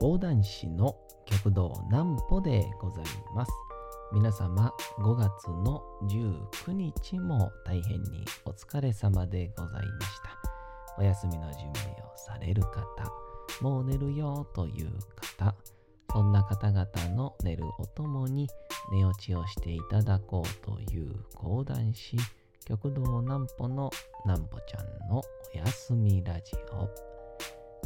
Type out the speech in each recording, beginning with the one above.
講談師の極道南歩でございます。皆様5月の19日も大変にお疲れ様でございました。お休みの準備をされる方、もう寝るよという方、そんな方々の寝るおともに寝落ちをしていただこうという講談師、極道南歩の南歩ちゃんのお休みラジオ。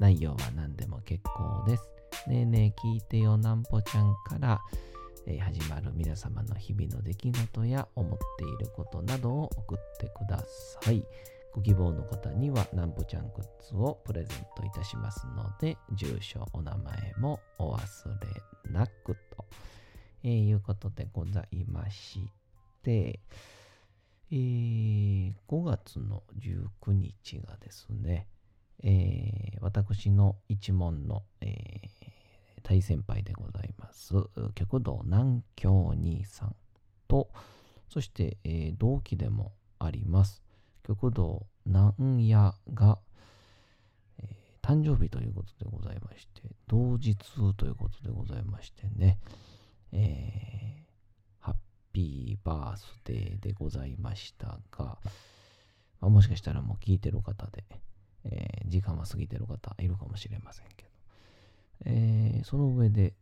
内容は何でも結構です。ねえねえ聞いてよなんぽちゃんから、えー始まる皆様の日々の出来事や思っていることなどを送ってください。ご希望の方にはなんぽちゃんグッズをプレゼントいたしますので、住所、お名前もお忘れなくと、えーいうことでございまして、えー5月の19日がですね、えー私の一門の、えー大先輩でございます、極道南京兄さんと、そして、えー同期でもあります、極道南屋が、えー誕生日ということでございまして、同日ということでございましてね、えーハッピーバースデーでございましたが、まあ、もしかしたらもう聞いてる方で、えー時間は過ぎてる方いるかもしれませんけど、えーその上で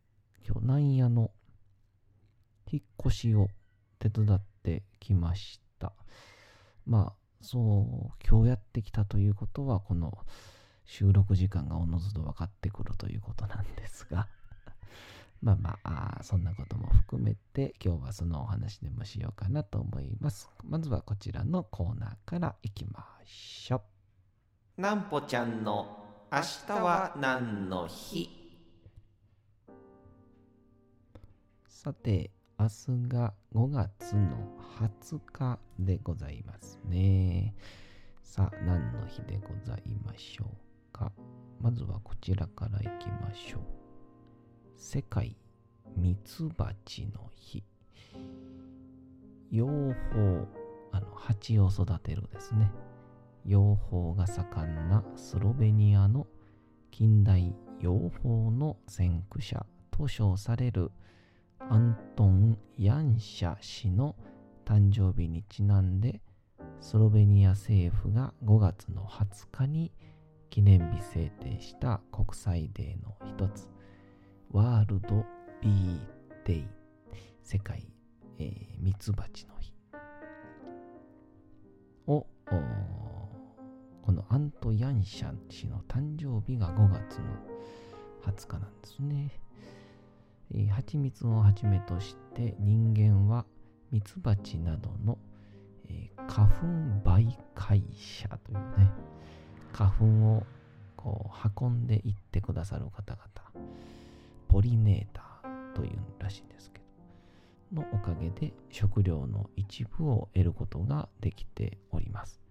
今日なんやの引っ越しを手伝ってきました。まあそう今日やってきたということはこの収録時間がおのずと分かってくるということなんですが まあまあそんなことも含めて今日はそのお話でもしようかなと思います。まずはこちらのコーナーからいきましょう。なんぽちゃんの明日は何の日？さて、明日が5月の20日でございますね。さあ、何の日でございましょうか？まずはこちらからいきましょう。世界ミツバチの日。養蜂、あの、蜂を育てるですね。養蜂が盛んなスロベニアの近代養蜂の先駆者と称されるアントン・ヤンシャ氏の誕生日にちなんでスロベニア政府が5月の20日に記念日制定した国際デーの一つワールド・ビー・デイ世界、えーミツバチの日をおこのアント・ヤンシャン氏の誕生日が5月の20日なんですね。蜂蜜をはじめとして人間はミツバチなどの、花粉媒介者というね、花粉をこう運んでいってくださる方々、ポリネーターというらしいんですけど、のおかげで食料の一部を得ることができております。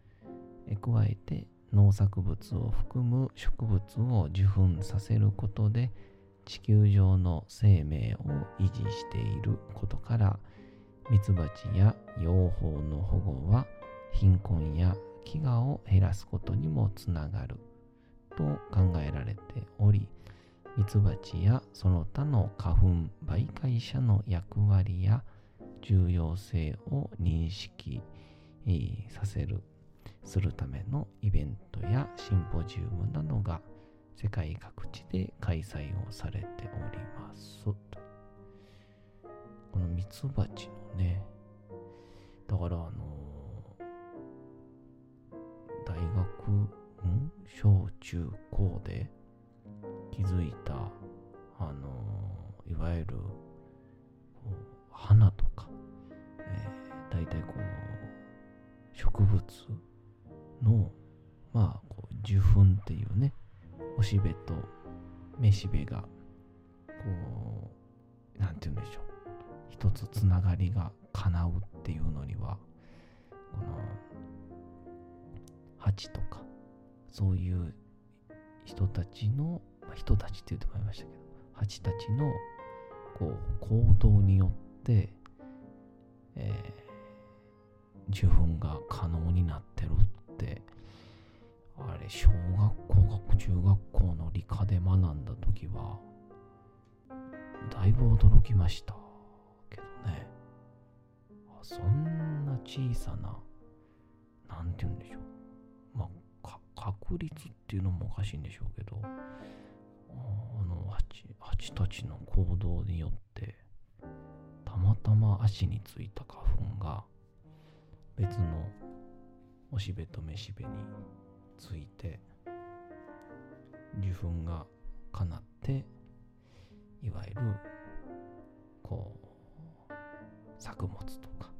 加えて農作物を含む植物を受粉させることで地球上の生命を維持していることからミツバチや養蜂の保護は貧困や飢餓を減らすことにもつながると考えられておりミツバチやその他の花粉媒介者の役割や重要性を認識させるするためのイベントやシンポジウムなどが世界各地で開催をされております。このミツバチのね、だからあの大学、ん小中高で気づいた、あのいわゆる花とか、えー、大体こう植物のまあこう受粉っていうねおしべとめしべがこて言うんでしょう。一つつながりが叶うっていうのには、この、蜂とか、そういう人たちの、まあ、人たちって言ってもらいましたけど、蜂たちのこう行動によって、えー、受粉が可能になってるってあれ小学校学中学校の理科で学んだ時はだいぶ驚きましたけどね。そんな小さな何て言うんでしょう。まあ確率っていうのもおかしいんでしょうけどあの蜂蜂たちの行動によってたまたま足についた花粉が別のおしべとめしべについて受粉がかなっていわゆるこう作物とか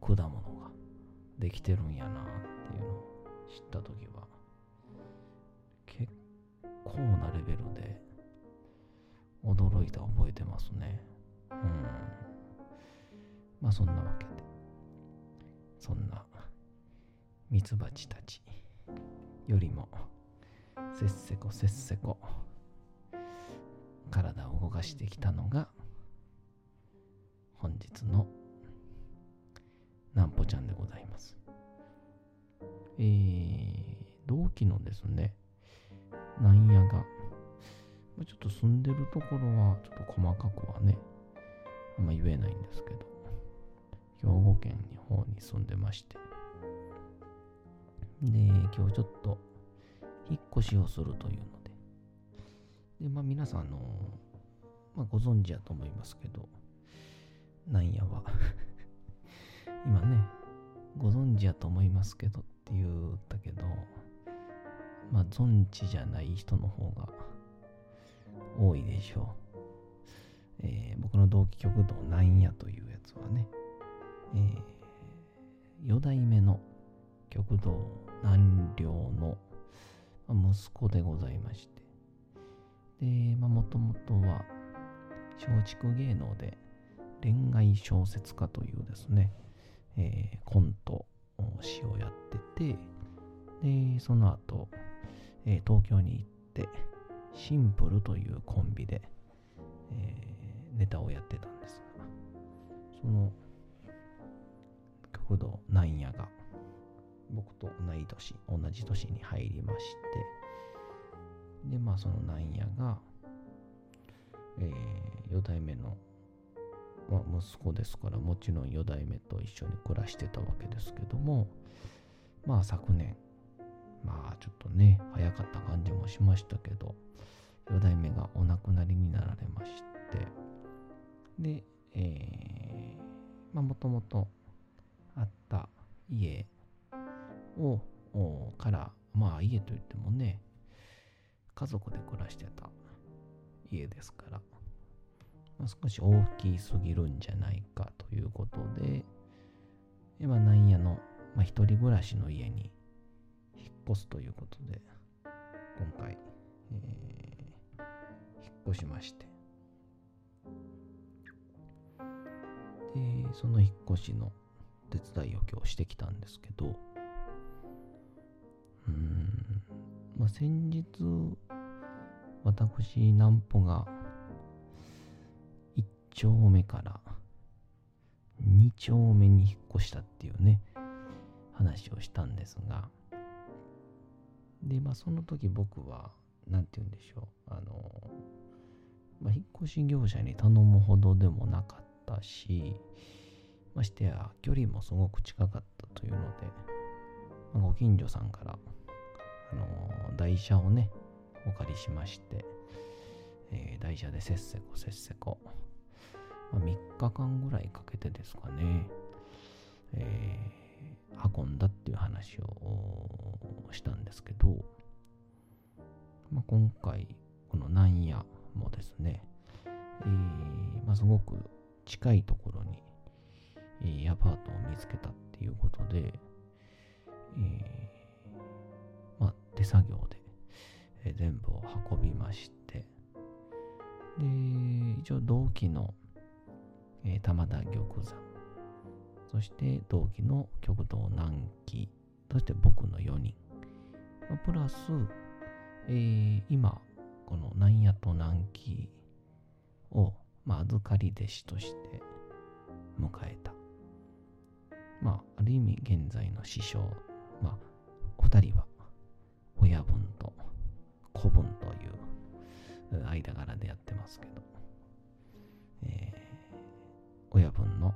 果物ができてるんやなっていうのを知った時は結構なレベルで驚いた覚えてますね。うん。まあそんなわけで。そんなミツバチたちよりもせっせこせっせこ体を動かしてきたのが本日のなんぽちゃんでございます。えー、同期のですね、なんやが、ちょっと住んでるところはちょっと細かくはね、あんま言えないんですけど、兵庫県の方に住んでまして、で、今日ちょっと引っ越しをするというので、で、まあ皆さん、あの、まあご存知やと思いますけど、なんやは 今ね、ご存知やと思いますけどって言ったけど、まあ存知じゃない人の方が多いでしょう。えー、僕の同期極道なんやというやつはね、えー、4代目の極道南陵の息子でございまして、で、まあ、もともとは松竹芸能で恋愛小説家というですね、えー、コント詩をやってて、で、その後、えー、東京に行って、シンプルというコンビで、えー、ネタをやってたんですが、その、極道なんやが、僕と同い年、同じ年に入りまして、で、まあそのなんやが、えー、4代目の、まあ、息子ですから、もちろん4代目と一緒に暮らしてたわけですけども、まあ昨年、まあちょっとね、早かった感じもしましたけど、4代目がお亡くなりになられまして、で、えー、まあもともとあった家をからまあ家といってもね家族で暮らしてた家ですから、まあ、少し大きすぎるんじゃないかということで今なんやの、まあ、一人暮らしの家に引っ越すということで今回、えー、引っ越しまして。でその引っ越しの手伝いを今日してきたんですけどまあ、先日、私、南穂が、1丁目から2丁目に引っ越したっていうね、話をしたんですが、で、まあ、その時僕は、なんて言うんでしょう、あの、まあ、引っ越し業者に頼むほどでもなかったし、ましてや、距離もすごく近かったというので、まあ、ご近所さんからあの台車をね、お借りしまして、えー、台車でせっせこせっせこ、まあ、3日間ぐらいかけてですかね、えー、運んだっていう話をしたんですけど、まあ、今回、このなんやもですね、えー、まあ、すごく近いところに、えー、アパートを見つけたっていうことで、えまあ手作業で、え全部を運びまして、で、一応同期の、えー、玉田玉山、そして同期の極道南紀、そして僕の4人、まあプラス、えー、今、この南野と南紀を、まあ、預かり弟子として迎えた。まあ、ある意味現在の師匠、まあ、お二人は親分と子分という間柄でやってますけど、えー、親分の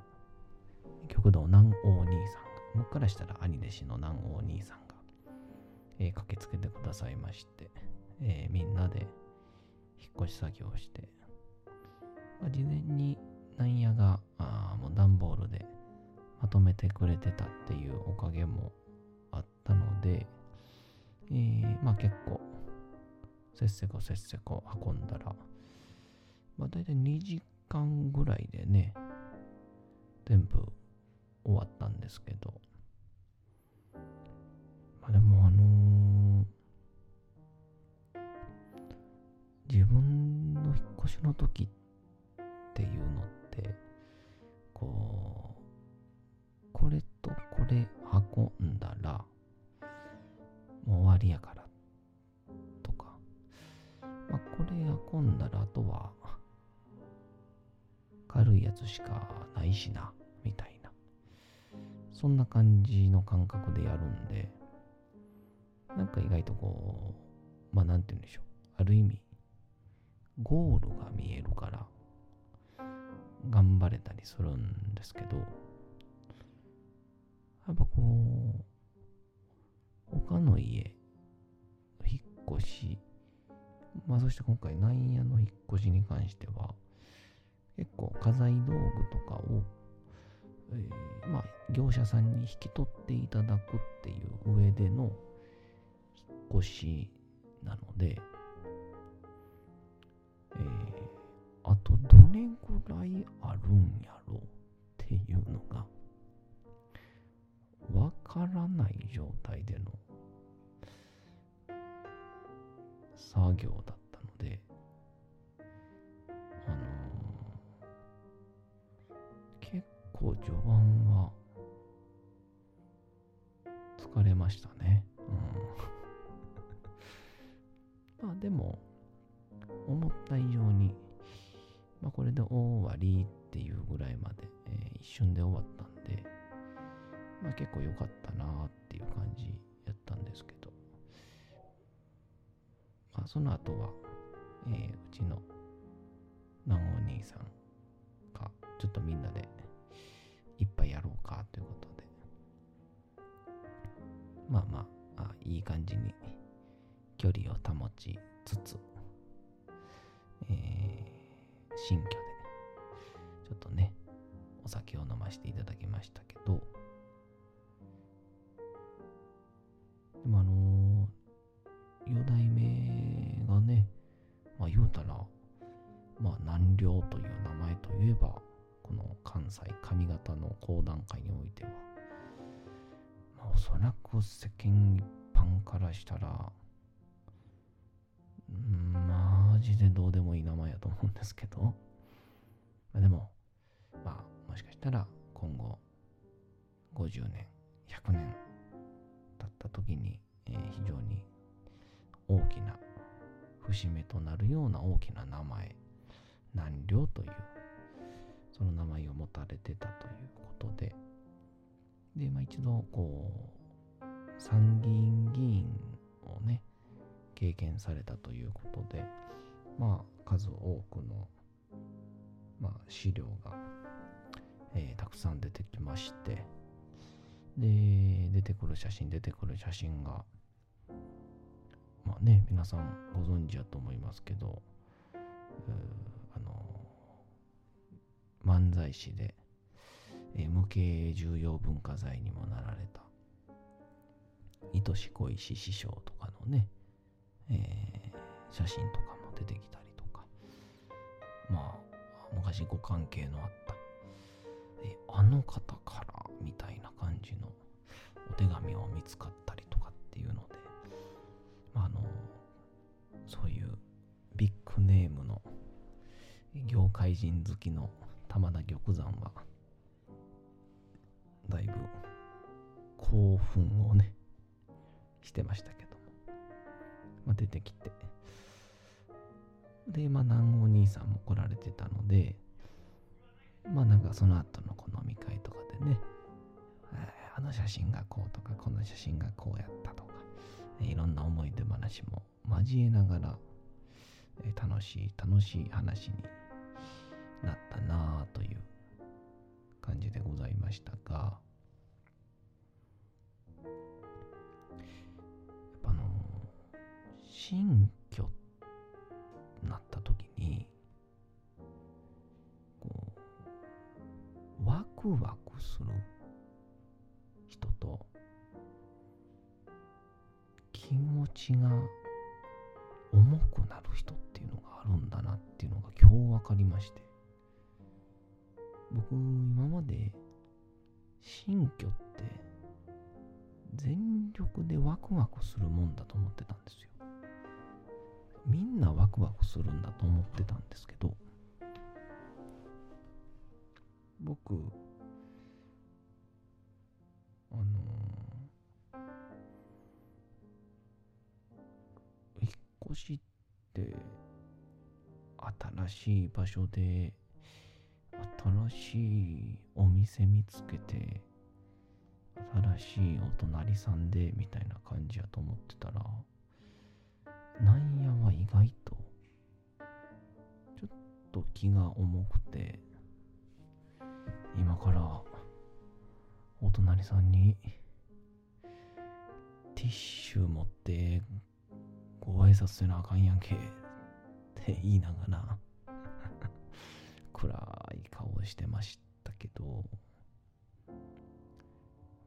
極道南王兄さん。が、僕からしたら兄弟子の南王兄さんが、えー、駆けつけてくださいまして、えー、みんなで引っ越し作業をして、まあ、事前になんやがあもう段ボールでまとめてくれてたっていうおかげもあったので、えー、まあ結構、せっせこせっせこ運んだら、まあ大体2時間ぐらいでね、全部終わったんですけど、まあでもあのー、自分の引っ越しの時っていうのって、こう、これとこれ運んだら、もう終わりやから、とか、まあこれ運んだらあとは、軽いやつしかないしな、みたいな。そんな感じの感覚でやるんで、なんか意外とこう、まあなんて言うんでしょう。ある意味、ゴールが見えるから、頑張れたりするんですけど、やっぱこう、他の家、引っ越し、まあそして今回なんやの引っ越しに関しては、結構家財道具とかを、えー、まあ業者さんに引き取っていただくっていう上での引っ越しなので、えー、あとどれぐらいあるからない状態での作業だったので、あのー、結構序盤は疲れましたね。うん。まあでも、思った以上に、まあこれで終わりっていうぐらいまで、えー、一瞬で終わった、構良かったなっていう感じやったんですけど、まあその後は、えー、うちの南お兄さんがちょっとみんなで一杯やろうかということで、まあまあ、あいい感じに距離を保ちつつ、えー、新居でちょっとね、お酒を飲ませていただきましたけど、の関西上方の講談会においては、まあおそらく世間一般からしたら、マジでどうでもいい名前やと思うんですけど、まあ、でも、まあもしかしたら今後50年、100年経った時に、えー、非常に大きな節目となるような大きな名前南陵というその名前を持たれてたということで。で、まあ、一度こう参議院議員をね経験されたということでまあ数多くの、まあ、資料が、えー、たくさん出てきまして。で、出てくる写真、出てくる写真が、まあね、皆さんご存知やと思いますけど、漫才師で、え無形重要文化財にもなられた、愛し恋し師匠とかのね、えー、写真とかも出てきたりとか、まあ、昔ご関係のあったえあの方からみたいな感じのお手紙を見つかったりとかっていうので、まあ、あのそういうビッグネームの業界人好きの玉田玉山は、だいぶ興奮をね、してましたけども。まあ、出てきて。で、まあ、南郷兄さんも来られてたので、まあなんかその後のこの飲み会とかでね、あの写真がこうとか、この写真がこうやったとか、いろんな思い出話も交えながら、楽しい楽しい話になったなあという感じでございましたが、やっぱあの、新居なった時に、こう、ワクワクする人と、気持ちが重くなる人っていうのがあるんだなっていうのが今日分かりまして。僕今まで新居って全力でワクワクするもんだと思ってたんですよ。みんなワクワクするんだと思ってたんですけど僕あの引っ越しって新しい場所で新しいお店見つけて新しいお隣さんでみたいな感じやと思ってたらなんやは意外とちょっと気が重くて今からお隣さんにティッシュ持ってご挨拶せなあかんやんけって言いながら暗い顔をしてましたけど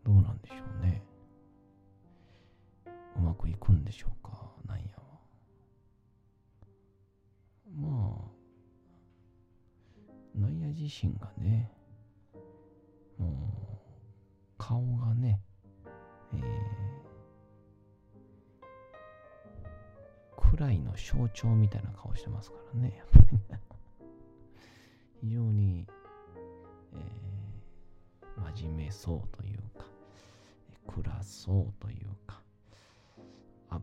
どうなんでしょうね。うまくいくんでしょうかなんやは。まあナイア自身がねもう顔がねえー、暗いの象徴みたいな顔してますからね、やっぱり。ね非常に、えー、真面目そうというか、暗そうというか、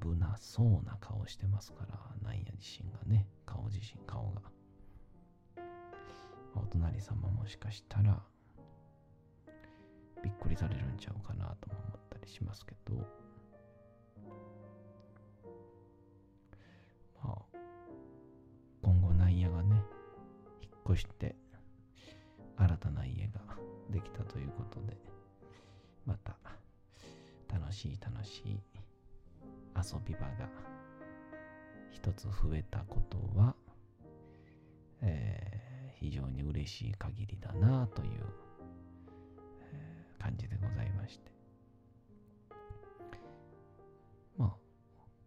危なそうな顔してますから、なんや自身がね、顔自身、顔が。お隣様もしかしたら、びっくりされるんちゃうかなとも思ったりしますけど、越して新たな家ができたということで、また楽しい楽しい遊び場が一つ増えたことは、えー、非常に嬉しい限りだなという、感じでございまして。まあ、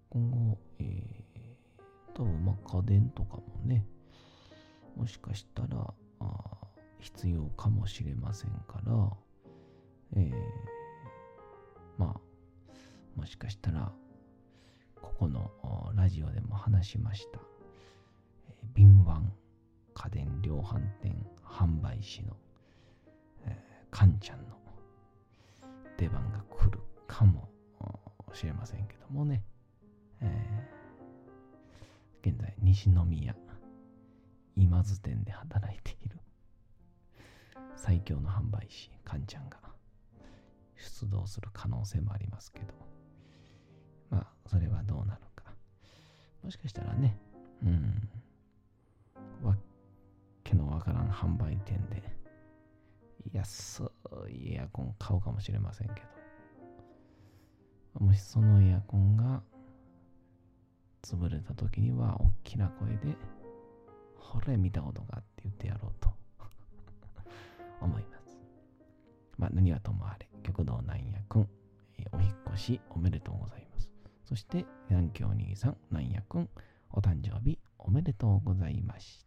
今後、えー、多分まあ家電とかもね、もしかしたら必要かもしれませんから、えー、まあ、もしかしたら、ここのラジオでも話しました、えー、敏腕家電量販店販売士の、えー、カンちゃんの出番が来るかもしれませんけどもね、えー、現在西宮今津店で働いている。最強の販売士カンちゃんが。出動する可能性もありますけど。まあそれはどうなるか。もしかしたらね。うん。わけのわからん販売店で安いエアコン買うかもしれませんけど。もしそのエアコンが潰れた時には大きな声でこれ見たことがあって言ってやろうと 思います。まあ何はともあれ、極道なんやくん、お引越しおめでとうございます。そして、南京兄さん、なんやくん、お誕生日おめでとうございました。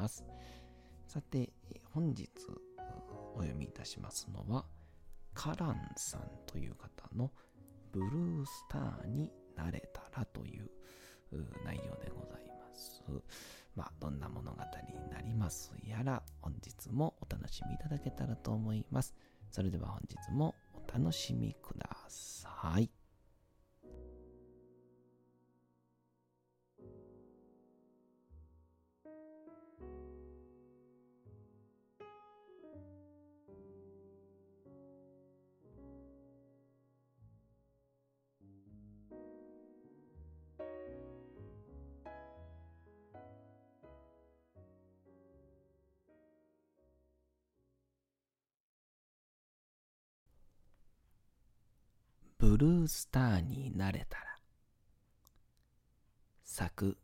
ます。さて、本日お読みいたしますのは、カランさんという方のブルースターになれたらという内容でございます。まあ、どんな物語になりますやら、本日もお楽しみいただけたらと思います。それでは本日もお楽しみください。ルースターになれたら。作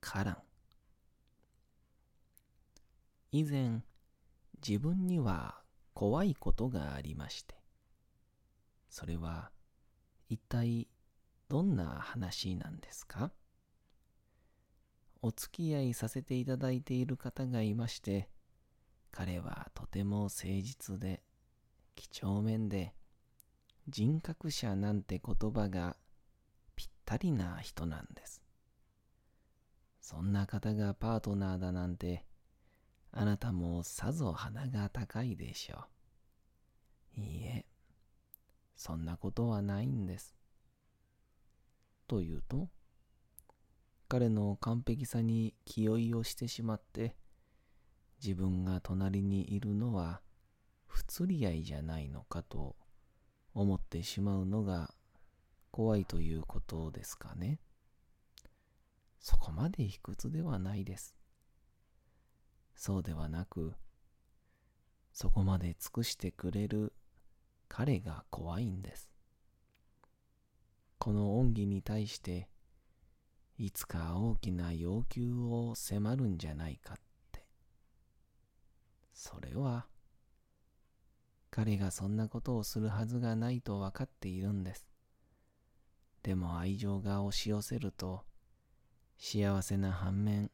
カラン。以前自分には怖いことがありまして。それは一体どんな話なんですか？お付き合いさせていただいている方がいまして彼はとても誠実で几帳面で人格者なんて言葉がぴったりな人なんです。そんな方がパートナーだなんて、あなたもさぞ鼻が高いでしょう。いいえ、そんなことはないんです。というと、彼の完璧さに気負いをしてしまって、自分が隣にいるのは不釣り合いじゃないのかと思ってしまうのが怖いということですかね。そこまで卑屈ではないです。そうではなく、そこまで尽くしてくれる彼が怖いんです。この恩義に対して、いつか大きな要求を迫るんじゃないかって。それは、彼がそんなことをするはずがないと分かっているんです。でも愛情が押し寄せると、幸せな反面、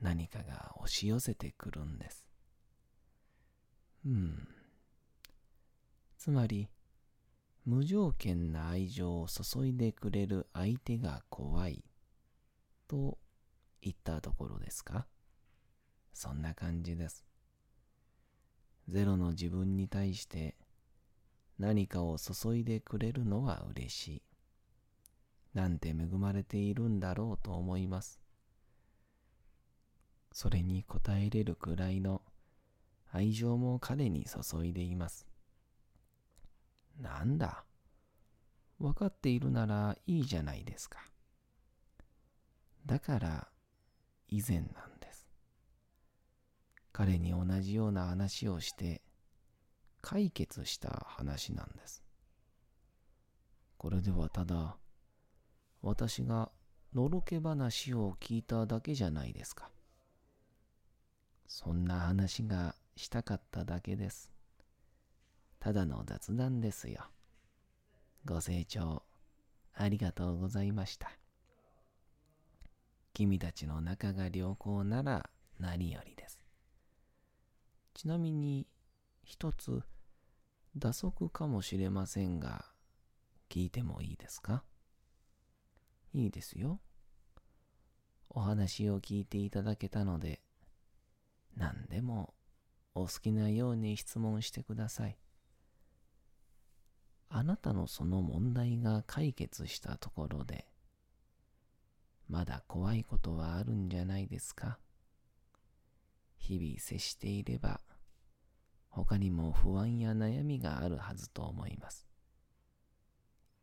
何かが押し寄せてくるんです。うん。つまり、無条件な愛情を注いでくれる相手が怖いと言ったところですか？そんな感じです。ゼロの自分に対して何かを注いでくれるのは嬉しい。なんて恵まれているんだろうと思います。それに応えれるくらいの愛情も彼に注いでいます。なんだ。分かっているならいいじゃないですか。だから以前なんです。彼に同じような話をして解決した話なんです。これではただ私がのろけ話を聞いただけじゃないですか。そんな話がしたかっただけです。ただの雑談ですよ。ご清聴ありがとうございました。君たちの仲が良好なら何よりです。ちなみに一つ打足かもしれませんが聞いてもいいですか？いいですよ。お話を聞いていただけたので何でもお好きなように質問してください。あなたのその問題が解決したところでまだ怖いことはあるんじゃないですか？日々接していれば、他にも不安や悩みがあるはずと思います。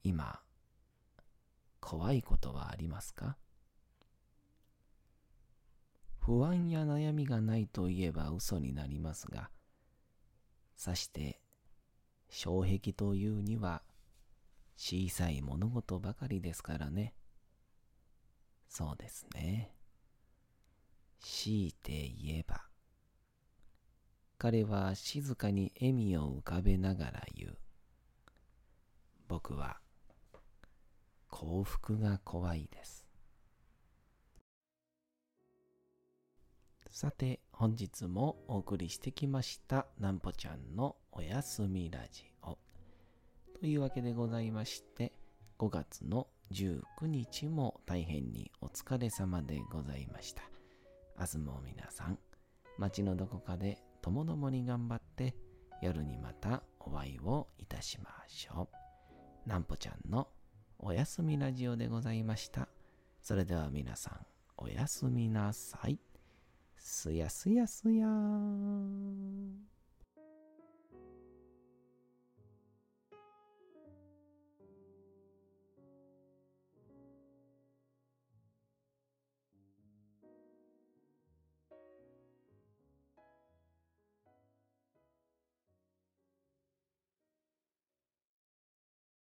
今、怖いことはありますか？不安や悩みがないといえば嘘になりますが、さして障壁というには小さい物事ばかりですからね。そうですね。強いて言えば、彼は静かに笑みを浮かべながら言う。僕は幸福が怖いです。さて、本日もお送りしてきました、なんぽちゃんのおやすみラジオ。というわけでございまして、5月の19日も大変にお疲れ様でございました。明日も皆さん、街のどこかでともどもに頑張って、夜にまたお会いをいたしましょう。なんぽちゃんのおやすみラジオでございました。それでは皆さん、おやすみなさい。すやすやすやーん。